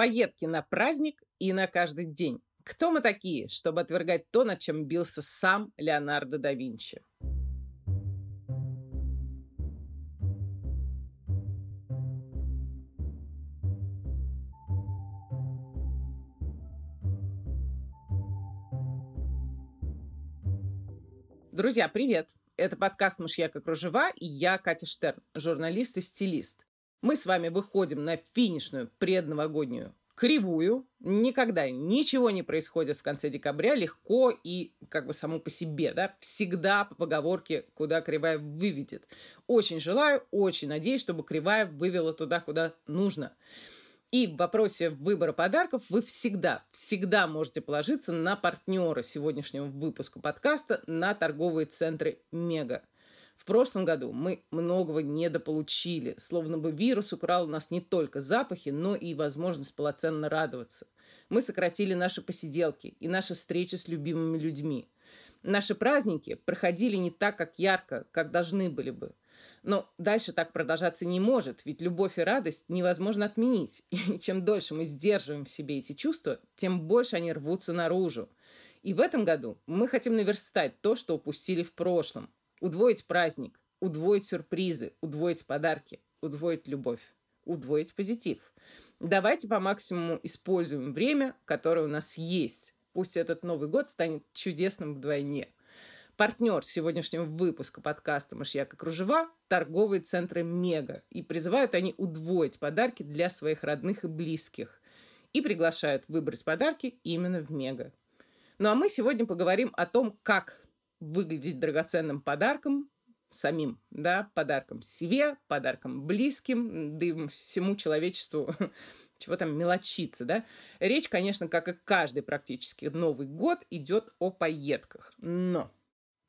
Поедки на праздник и на каждый день. Кто мы такие, чтобы отвергать то, над чем бился сам Леонардо да Винчи? Друзья, привет! Это подкаст «Мышьяка кружева» и я, Катя Штерн, журналист и стилист. Мы с вами выходим на финишную предновогоднюю кривую. Никогда ничего не происходит в конце декабря легко и как бы само по себе, да, всегда по поговорке, куда кривая выведет. Очень желаю, очень надеюсь, чтобы кривая вывела туда, куда нужно. И в вопросе выбора подарков вы всегда, всегда можете положиться на партнера сегодняшнего выпуска подкаста, на торговые центры «Мега». В прошлом году мы многого недополучили, словно бы вирус украл у нас не только запахи, но и возможность полноценно радоваться. Мы сократили наши посиделки и наши встречи с любимыми людьми. Наши праздники проходили не так, как ярко, как должны были бы. Но дальше так продолжаться не может, ведь любовь и радость невозможно отменить. И чем дольше мы сдерживаем в себе эти чувства, тем больше они рвутся наружу. И в этом году мы хотим наверстать то, что упустили в прошлом – Удвоить праздник, удвоить сюрпризы, удвоить подарки, удвоить любовь, удвоить позитив. Давайте по максимуму используем время, которое у нас есть. Пусть этот Новый год станет чудесным вдвойне. Партнер сегодняшнего выпуска подкаста «Мышьяка кружева» – торговые центры «Мега». И призывают они удвоить подарки для своих родных и близких. И приглашают выбрать подарки именно в «Мега». Ну а мы сегодня поговорим о том, как выглядеть драгоценным подарком самим, да, подарком себе, подарком близким, да и всему человечеству, чего там мелочиться, да. Речь, конечно, как и каждый практически Новый год, идет о поездках. Но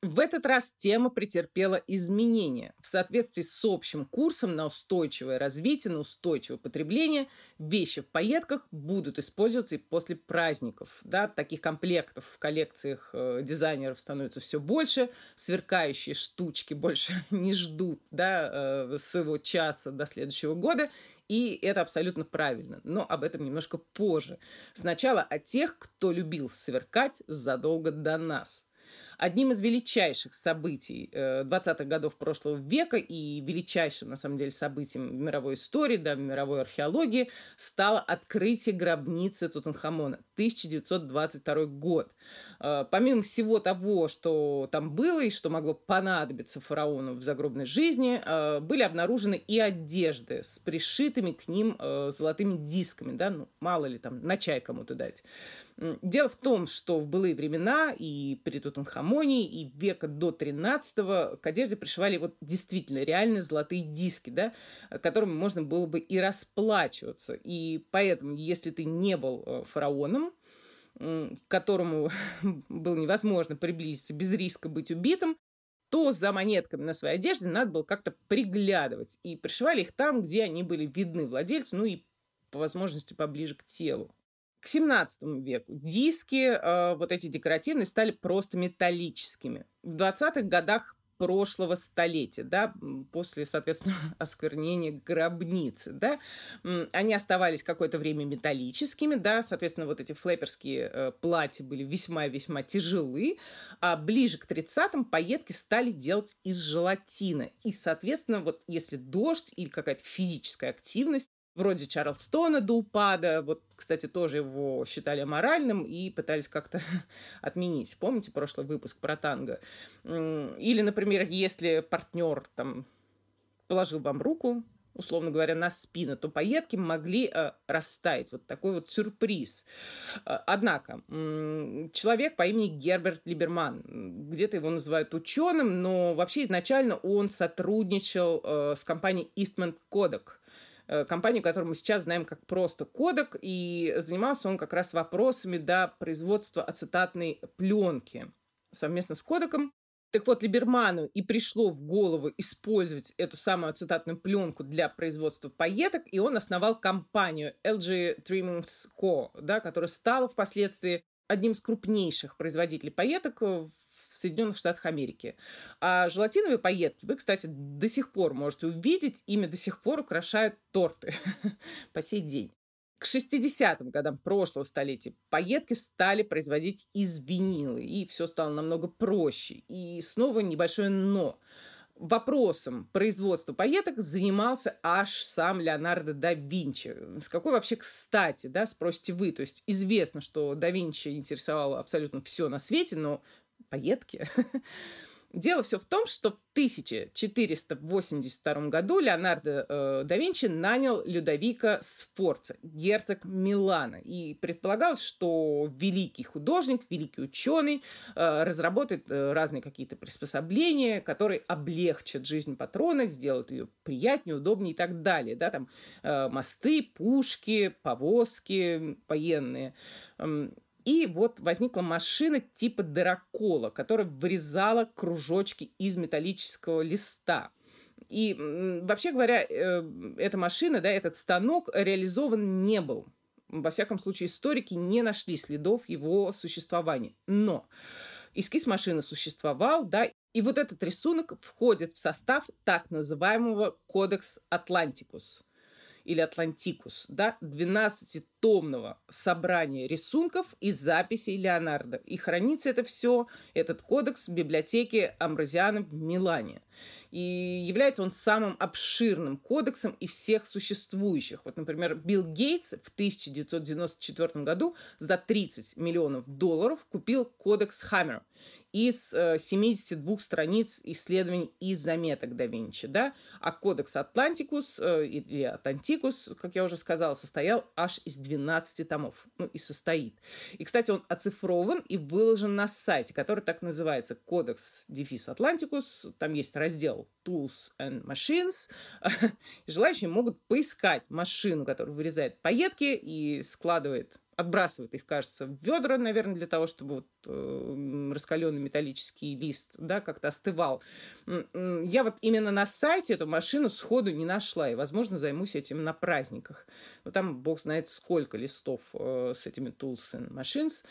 в этот раз тема претерпела изменения. В соответствии с общим курсом на устойчивое развитие, на устойчивое потребление, вещи в поездках будут использоваться и после праздников. Да, таких комплектов в коллекциях э, дизайнеров становится все больше, сверкающие штучки больше не ждут да, э, своего часа до следующего года, и это абсолютно правильно. Но об этом немножко позже. Сначала о тех, кто любил сверкать задолго до нас – одним из величайших событий 20-х э, годов прошлого века и величайшим, на самом деле, событием в мировой истории, да, в мировой археологии стало открытие гробницы Тутанхамона, 1922 год. Э, помимо всего того, что там было и что могло понадобиться фараону в загробной жизни, э, были обнаружены и одежды с пришитыми к ним золотыми дисками, да, ну, мало ли там, на чай кому-то дать. Дело в том, что в былые времена и при Тутанхамоне, и века до 13 к одежде пришивали вот действительно реальные золотые диски, да, которыми можно было бы и расплачиваться. И поэтому, если ты не был э, фараоном, к которому было невозможно приблизиться без риска быть убитым, то за монетками на своей одежде надо было как-то приглядывать. И пришивали их там, где они были видны владельцу, ну и по возможности поближе к телу. К 17 веку диски, э, вот эти декоративные, стали просто металлическими. В 20-х годах прошлого столетия, да, после, соответственно, осквернения гробницы, да, они оставались какое-то время металлическими, да, соответственно, вот эти флэперские э, платья были весьма-весьма тяжелы, а ближе к 30-м поетки стали делать из желатина. И, соответственно, вот если дождь или какая-то физическая активность вроде Чарльстона до упада. Вот, кстати, тоже его считали моральным и пытались как-то отменить. Помните прошлый выпуск про танго? Или, например, если партнер там положил вам руку, условно говоря, на спину, то поедки могли э, растаять. Вот такой вот сюрприз. Э, однако, человек по имени Герберт Либерман, где-то его называют ученым, но вообще изначально он сотрудничал э, с компанией Eastman Kodak – компанию, которую мы сейчас знаем как просто Кодек, и занимался он как раз вопросами до производства ацетатной пленки совместно с Кодеком. Так вот, Либерману и пришло в голову использовать эту самую ацетатную пленку для производства пайеток, и он основал компанию LG Trimmings Co., да, которая стала впоследствии одним из крупнейших производителей пайеток Соединенных Штатах Америки. А желатиновые пайетки вы, кстати, до сих пор можете увидеть. Ими до сих пор украшают торты по сей день. К 60-м годам прошлого столетия пайетки стали производить из винила, и все стало намного проще. И снова небольшое «но» вопросом производства пайеток занимался аж сам Леонардо да Винчи. С какой вообще кстати, да, спросите вы. То есть известно, что да Винчи интересовало абсолютно все на свете, но пайетки Дело все в том, что в 1482 году Леонардо э, да Винчи нанял Людовика Сфорца, герцог Милана. И предполагалось, что великий художник, великий ученый э, разработает э, разные какие-то приспособления, которые облегчат жизнь патрона, сделают ее приятнее, удобнее и так далее. Да, там э, мосты, пушки, повозки военные. И вот возникла машина типа дырокола, которая вырезала кружочки из металлического листа. И вообще говоря, э, эта машина, да, этот станок реализован не был. Во всяком случае, историки не нашли следов его существования. Но эскиз машины существовал, да, и вот этот рисунок входит в состав так называемого Кодекс Атлантикус или Атлантикус, да, 12-томного собрания рисунков и записей Леонардо. И хранится это все, этот кодекс, в библиотеке Амброзиана в Милане. И является он самым обширным кодексом из всех существующих. Вот, например, Билл Гейтс в 1994 году за 30 миллионов долларов купил кодекс Хаммер из 72 э, страниц исследований и заметок да Винчи, да, а кодекс Атлантикус э, или Атлантикус, как я уже сказала, состоял аж из 12 томов, ну и состоит. И, кстати, он оцифрован и выложен на сайте, который так называется Codex дефис Atlanticus, там есть раздел Tools and Machines. Желающие могут поискать машину, которая вырезает пайетки и складывает отбрасывает их, кажется, в ведра, наверное, для того, чтобы вот, э, раскаленный металлический лист да, как-то остывал. Я вот именно на сайте эту машину сходу не нашла, и, возможно, займусь этим на праздниках. Но там, бог знает, сколько листов э, с этими tools and machines.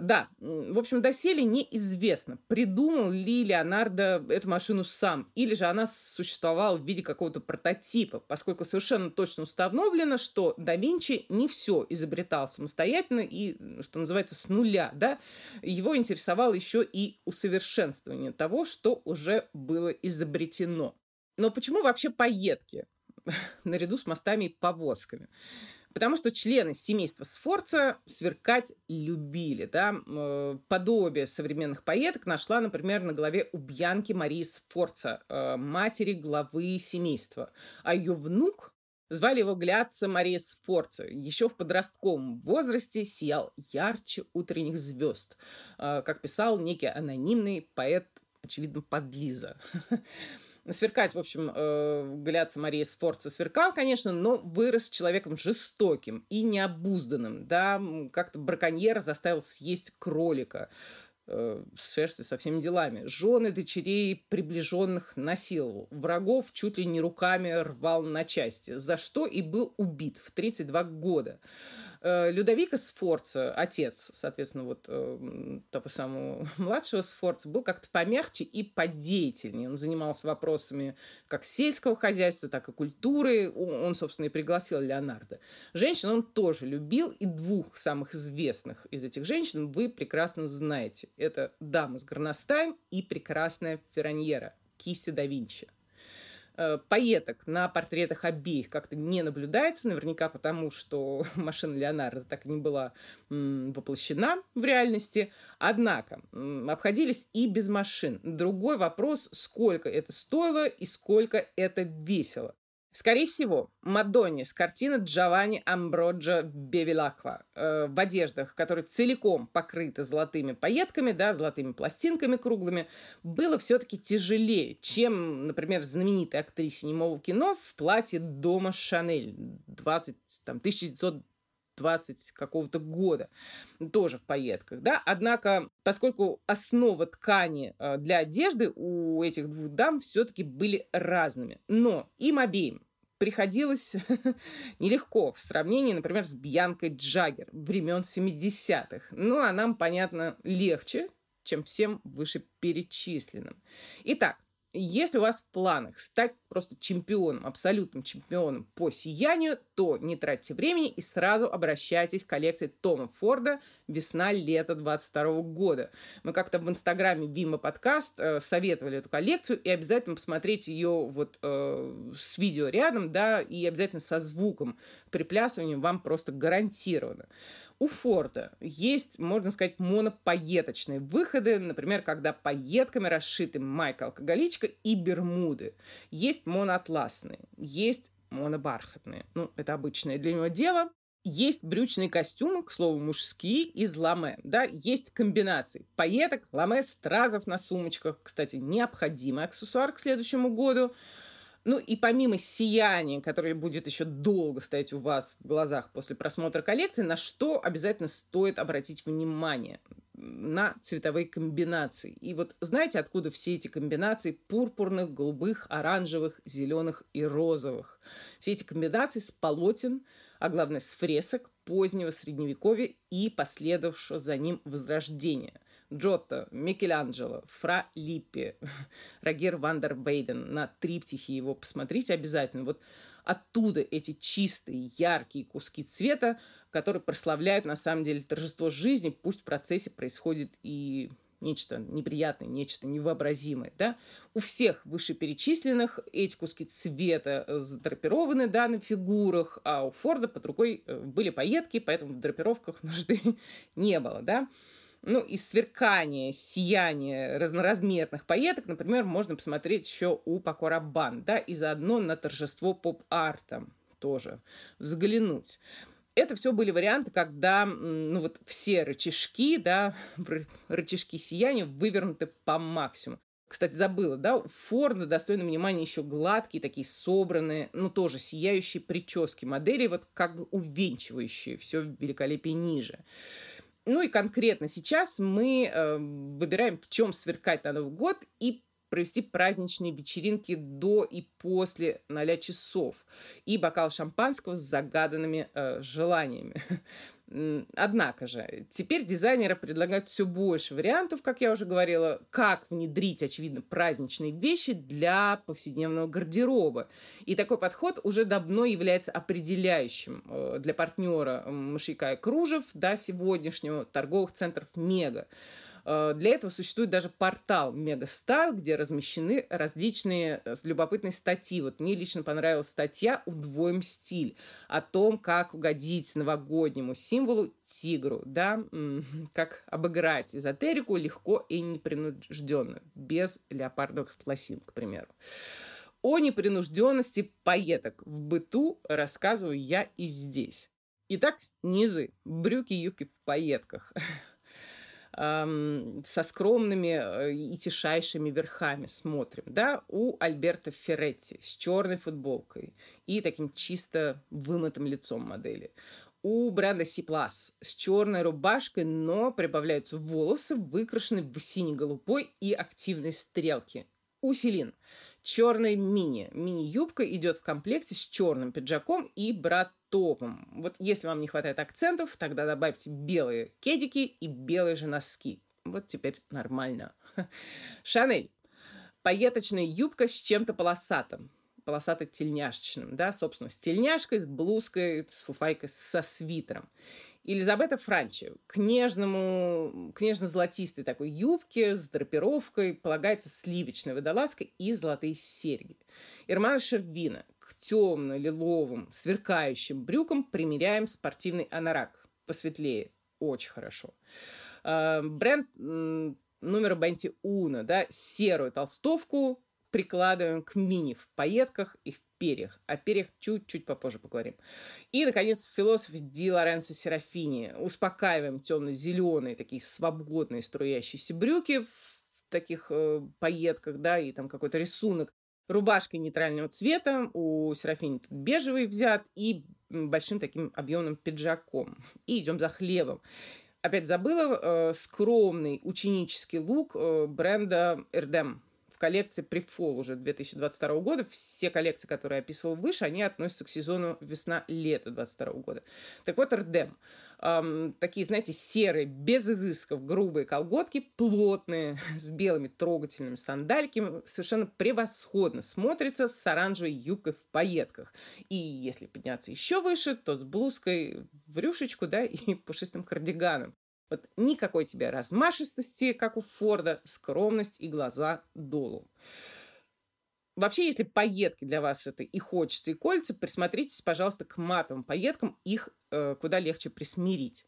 Да, в общем, доселе неизвестно, придумал ли Леонардо эту машину сам, или же она существовала в виде какого-то прототипа, поскольку совершенно точно установлено, что да Винчи не все изобретал самостоятельно и, что называется, с нуля, да, его интересовало еще и усовершенствование того, что уже было изобретено. Но почему вообще поедки наряду с мостами и повозками? Потому что члены семейства Сфорца сверкать любили. Да? Э, подобие современных поэток нашла, например, на голове у Бьянки Марии Сфорца, э, матери главы семейства. А ее внук Звали его Гляца Мария Сфорца. Еще в подростковом возрасте сиял ярче утренних звезд, э, как писал некий анонимный поэт, очевидно, подлиза. Сверкать, в общем, э, Галяца Мария Сфорца сверкал, конечно, но вырос человеком жестоким и необузданным. Да, как-то браконьер заставил съесть кролика э, с шерстью, со всеми делами. Жены, дочерей, приближенных насиловал. Врагов чуть ли не руками рвал на части, за что и был убит в 32 года. Людовика Сфорца, отец, соответственно, вот э, того самого младшего Сфорца, был как-то помягче и подеятельнее. Он занимался вопросами как сельского хозяйства, так и культуры. Он, собственно, и пригласил Леонардо. Женщин он тоже любил, и двух самых известных из этих женщин вы прекрасно знаете. Это дама с горностаем и прекрасная Ферраньера, кисти да Винчи. Э, поеток на портретах обеих как-то не наблюдается, наверняка потому, что машина Леонардо так и не была воплощена в реальности. Однако обходились и без машин. Другой вопрос, сколько это стоило и сколько это весело. Скорее всего, Мадонне с картины Джованни Амброджо Бевилаква э, в одеждах, которые целиком покрыты золотыми пайетками, да, золотыми пластинками круглыми, было все-таки тяжелее, чем, например, знаменитой актрисе немого кино в платье дома Шанель 20, там, 1900 20 какого-то года, тоже в пайетках, да, однако, поскольку основа ткани э, для одежды у этих двух дам все-таки были разными, но им обеим приходилось нелегко в сравнении, например, с Бьянкой Джаггер времен 70-х. Ну, а нам, понятно, легче, чем всем вышеперечисленным. Итак, Если у вас в планах стать просто чемпионом, абсолютным чемпионом по сиянию, то не тратьте времени и сразу обращайтесь к коллекции Тома Форда «Весна-лето 22 года». Мы как-то в инстаграме Вима подкаст э, советовали эту коллекцию, и обязательно посмотреть ее вот э, с видео рядом, да, и обязательно со звуком. Приплясыванием вам просто гарантировано. У Форда есть, можно сказать, монопоеточные выходы, например, когда пайетками расшиты майка-алкоголичка и бермуды. Есть моноатласные, есть монобархатные. Ну, это обычное для него дело. Есть брючные костюмы, к слову, мужские, из ламе. Да, есть комбинации пайеток, ламе, стразов на сумочках. Кстати, необходимый аксессуар к следующему году. Ну и помимо сияния, которое будет еще долго стоять у вас в глазах после просмотра коллекции, на что обязательно стоит обратить внимание? на цветовые комбинации. И вот знаете, откуда все эти комбинации пурпурных, голубых, оранжевых, зеленых и розовых? Все эти комбинации с полотен, а главное с фресок позднего средневековья и последовавшего за ним возрождения. Джотто, Микеланджело, Фра Липпи, Рагер Вандер Бейден. На триптихе его посмотрите обязательно. Вот оттуда эти чистые, яркие куски цвета, которые прославляют на самом деле торжество жизни, пусть в процессе происходит и нечто неприятное, нечто невообразимое, да. У всех вышеперечисленных эти куски цвета задрапированы, да, на фигурах, а у Форда под рукой э, были пайетки, поэтому в драпировках нужды не было, да ну, из сверкания, сияния разноразмерных пайеток, например, можно посмотреть еще у Пако Раббан, да, и заодно на торжество поп-арта тоже взглянуть. Это все были варианты, когда ну, вот все рычажки, да, рычажки сияния вывернуты по максимуму. Кстати, забыла, да, у Форда достойно внимания еще гладкие, такие собранные, ну, тоже сияющие прически модели, вот как бы увенчивающие все великолепие ниже. Ну и конкретно сейчас мы э, выбираем, в чем сверкать на Новый год и провести праздничные вечеринки до и после 0 часов и бокал шампанского с загаданными э, желаниями. Однако же, теперь дизайнеры предлагают все больше вариантов, как я уже говорила, как внедрить, очевидно, праздничные вещи для повседневного гардероба. И такой подход уже давно является определяющим э, для партнера Мышьяка и Кружев до сегодняшнего торговых центров «Мега». Э, для этого существует даже портал Мегастайл, где размещены различные э, любопытные статьи. Вот мне лично понравилась статья «Удвоим стиль» о том, как угодить новогоднему символу тигру, да, как обыграть эзотерику легко и непринужденно, без леопардовых пластин, к примеру. О непринужденности поеток в быту рассказываю я и здесь. Итак, низы, брюки, юбки в пайетках. со скромными э, и тишайшими верхами смотрим, да, у Альберта Ферретти с черной футболкой и таким чисто вымытым лицом модели. У бренда C+, с черной рубашкой, но прибавляются волосы, выкрашенные в сине-голубой и активной стрелки. У Селин черный мини. Мини-юбка идет в комплекте с черным пиджаком и брат топом. Вот если вам не хватает акцентов, тогда добавьте белые кедики и белые же носки. Вот теперь нормально. Шанель. Пайеточная юбка с чем-то полосатым полосато-тельняшечным, да, собственно, с тельняшкой, с блузкой, с фуфайкой, со свитером. Елизабета Франчи к нежному, к нежно-золотистой такой юбке с драпировкой полагается сливочная водолазка и золотые серьги. Ирмана Шервина темно-лиловым сверкающим брюкам примеряем спортивный анорак. Посветлее. Очень хорошо. А, бренд номер Бенти Уна, да, серую толстовку прикладываем к мини в пайетках и в перьях. О перьях чуть-чуть попозже поговорим. И, наконец, философ Ди Лоренцо Серафини. Успокаиваем темно-зеленые, такие свободные струящиеся брюки в таких э, пайетках, да, и там какой-то рисунок. Рубашка нейтрального цвета, у Серафини тут бежевый взят, и большим таким объемным пиджаком. И идем за хлебом. Опять забыла, э, скромный ученический лук э, бренда Эрдем в коллекции Prefall уже 2022 года. Все коллекции, которые я описывал выше, они относятся к сезону весна-лето 2022 года. Так вот, Ардем. Эм, такие, знаете, серые, без изысков, грубые колготки, плотные, с белыми трогательными сандальками, совершенно превосходно смотрится с оранжевой юбкой в пайетках. И если подняться еще выше, то с блузкой в рюшечку, да, и пушистым кардиганом. Вот никакой тебе размашистости, как у Форда, скромность и глаза долу. Вообще, если пайетки для вас это и хочется, и кольца, присмотритесь, пожалуйста, к матовым пайеткам. Их э, куда легче присмирить.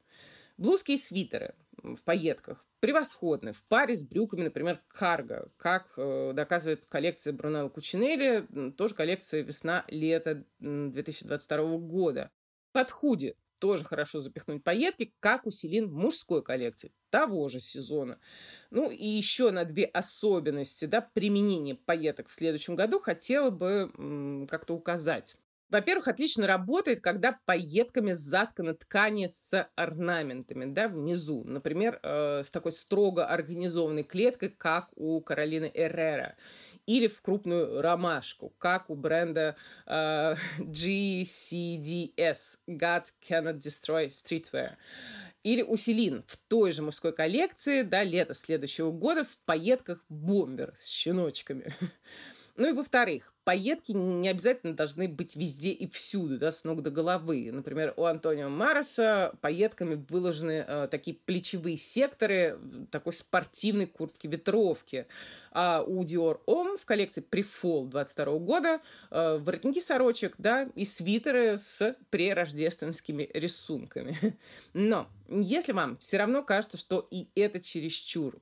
Блузки и свитеры в пайетках превосходны. В паре с брюками, например, карго, как э, доказывает коллекция Брунелло Кучинелли, тоже коллекция весна-лето 2022 года. Под худи тоже хорошо запихнуть пайетки, как у Селин в мужской коллекции того же сезона. Ну и еще на две особенности да, применения пайеток в следующем году хотела бы как-то указать. Во-первых, отлично работает, когда пайетками затканы ткани с орнаментами, да, внизу. Например, э, с такой строго организованной клеткой, как у Каролины Эррера или в крупную ромашку, как у бренда э, GCDS God Cannot Destroy Streetwear. Или у Селин в той же мужской коллекции, да, лето следующего года в пайетках бомбер с щеночками. Ну и во-вторых, пайетки не обязательно должны быть везде и всюду, да, с ног до головы. Например, у Антонио Мароса пайетками выложены э, такие плечевые секторы такой спортивной куртки-ветровки. А у Dior Homme в коллекции Prefall 22 года э, воротники сорочек, да, и свитеры с прерождественскими рисунками. Но если вам все равно кажется, что и это чересчур,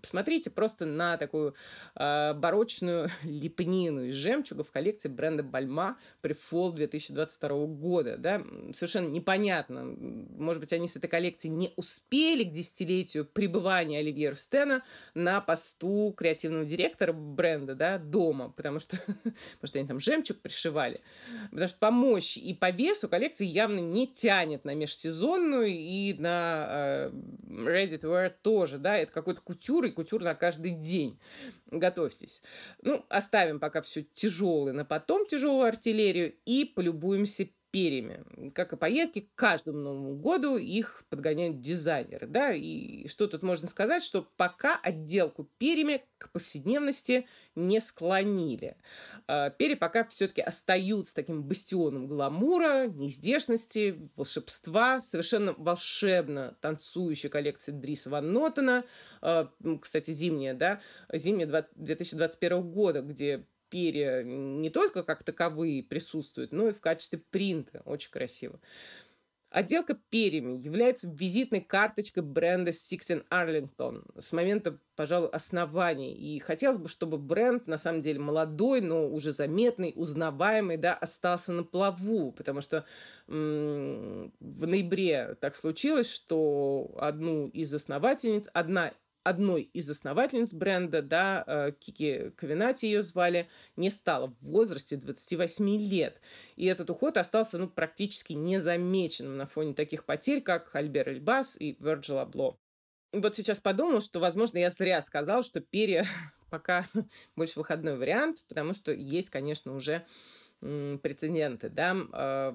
посмотрите просто на такую э, барочную лепнину из жемчуга в коллекции бренда Бальма при Fall 2022 года. Да? Совершенно непонятно. Может быть, они с этой коллекцией не успели к десятилетию пребывания Оливье Рустена на посту креативного директора бренда да, дома, потому что, потому что они там жемчуг пришивали. Потому что по мощи и по весу коллекция явно не тянет на межсезонную и на э, ready to wear тоже. Да? Это какой-то кутюр и кутюр на каждый день готовьтесь. Ну, оставим пока все тяжелое на потом, тяжелую артиллерию, и полюбуемся перьями. Как и пайетки, к каждому Новому году их подгоняют дизайнеры. Да? И что тут можно сказать, что пока отделку перьями к повседневности не склонили. А, перья пока все-таки остаются таким бастионом гламура, неиздешности, волшебства. Совершенно волшебно танцующая коллекция Дриса Ван Нотена. А, кстати, зимняя, да, зимняя 2021 года, где перья не только как таковые присутствуют, но и в качестве принта. Очень красиво. Отделка перьями является визитной карточкой бренда Sixten Arlington с момента, пожалуй, основания. И хотелось бы, чтобы бренд, на самом деле, молодой, но уже заметный, узнаваемый, да, остался на плаву, потому что м- в ноябре так случилось, что одну из основательниц, одна одной из основательниц бренда, да, э, Кики Ковенати ее звали, не стало в возрасте 28 лет. И этот уход остался ну, практически незамеченным на фоне таких потерь, как Альбер Эльбас и Верджил Абло. Вот сейчас подумал, что, возможно, я зря сказал, что перья пока больше выходной вариант, потому что есть, конечно, уже прецеденты, да.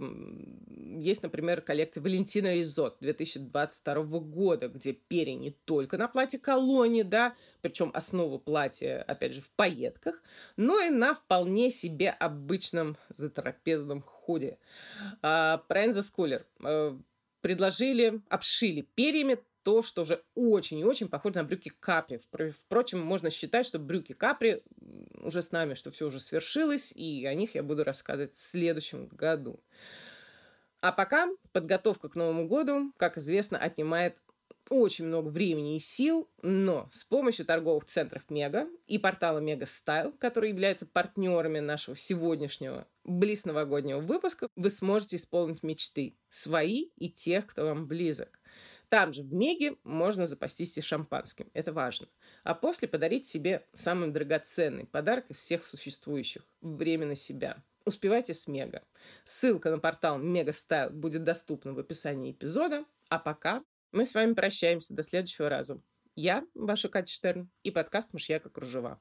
Есть, например, коллекция Валентина Ризот 2022 года, где перья не только на платье колонии, да, причем основа платья, опять же, в пайетках, но и на вполне себе обычном затрапезном худе. Пренза Скулер э, предложили, обшили перьями то, что уже очень и очень похоже на брюки капри. Впрочем, можно считать, что брюки капри уже с нами, что все уже свершилось, и о них я буду рассказывать в следующем году. А пока подготовка к Новому году, как известно, отнимает очень много времени и сил, но с помощью торговых центров Мега и портала Мега Стайл, которые являются партнерами нашего сегодняшнего близ новогоднего выпуска, вы сможете исполнить мечты свои и тех, кто вам близок. Там же в Меге можно запастись и шампанским. Это важно. А после подарить себе самый драгоценный подарок из всех существующих. Время на себя. Успевайте с Мега. Ссылка на портал Мега Стайл будет доступна в описании эпизода. А пока мы с вами прощаемся до следующего раза. Я, ваша Катя Штерн, и подкаст «Мышьяка кружева».